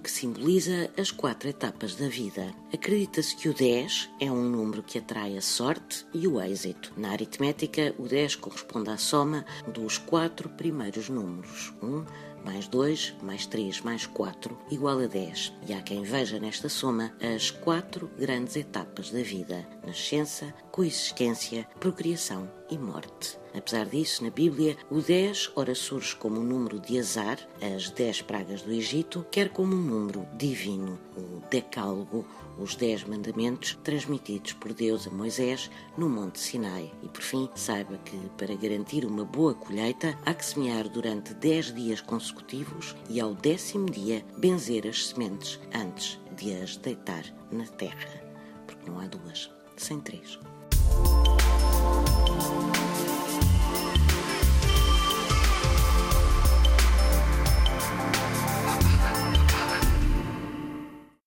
que simboliza as quatro etapas da vida. Acredita-se que o 10 é um número que atrai a sorte e o êxito. Na aritmética, o 10 corresponde à soma dos quatro primeiros números. 1, mais 2, mais 3, mais 4, igual a 10. E há quem veja nesta soma as quatro grandes etapas da vida: nascença, coexistência, procriação e morte. Apesar disso, na Bíblia, o 10 ora surge como um número de azar, as 10 pragas do Egito, quer como um número divino, o decálogo, os 10 mandamentos transmitidos por Deus a Moisés no Monte Sinai. E por fim, saiba que para garantir uma boa colheita, há que semear durante 10 dias consecutivos e ao décimo dia benzer as sementes antes de as deitar na terra, porque não há duas sem três.